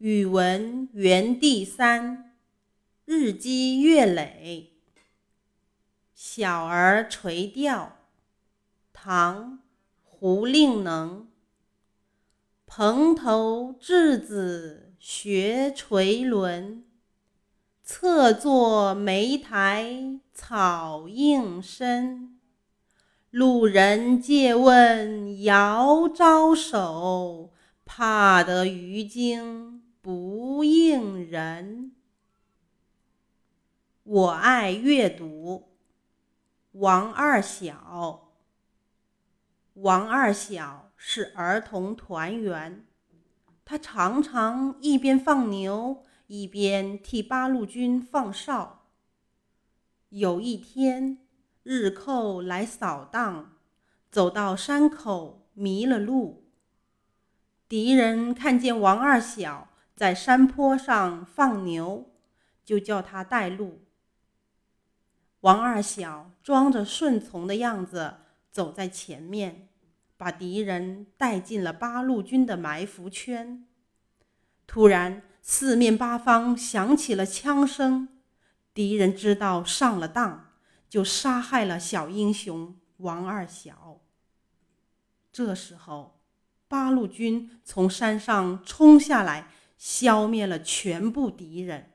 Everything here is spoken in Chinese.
语文园地三，日积月累。小儿垂钓，唐·胡令能。蓬头稚子学垂纶，侧坐莓苔草映身。路人借问遥招手，怕得鱼惊。不应人。我爱阅读。王二小。王二小是儿童团员，他常常一边放牛，一边替八路军放哨。有一天，日寇来扫荡，走到山口迷了路。敌人看见王二小。在山坡上放牛，就叫他带路。王二小装着顺从的样子走在前面，把敌人带进了八路军的埋伏圈。突然，四面八方响起了枪声，敌人知道上了当，就杀害了小英雄王二小。这时候，八路军从山上冲下来。消灭了全部敌人。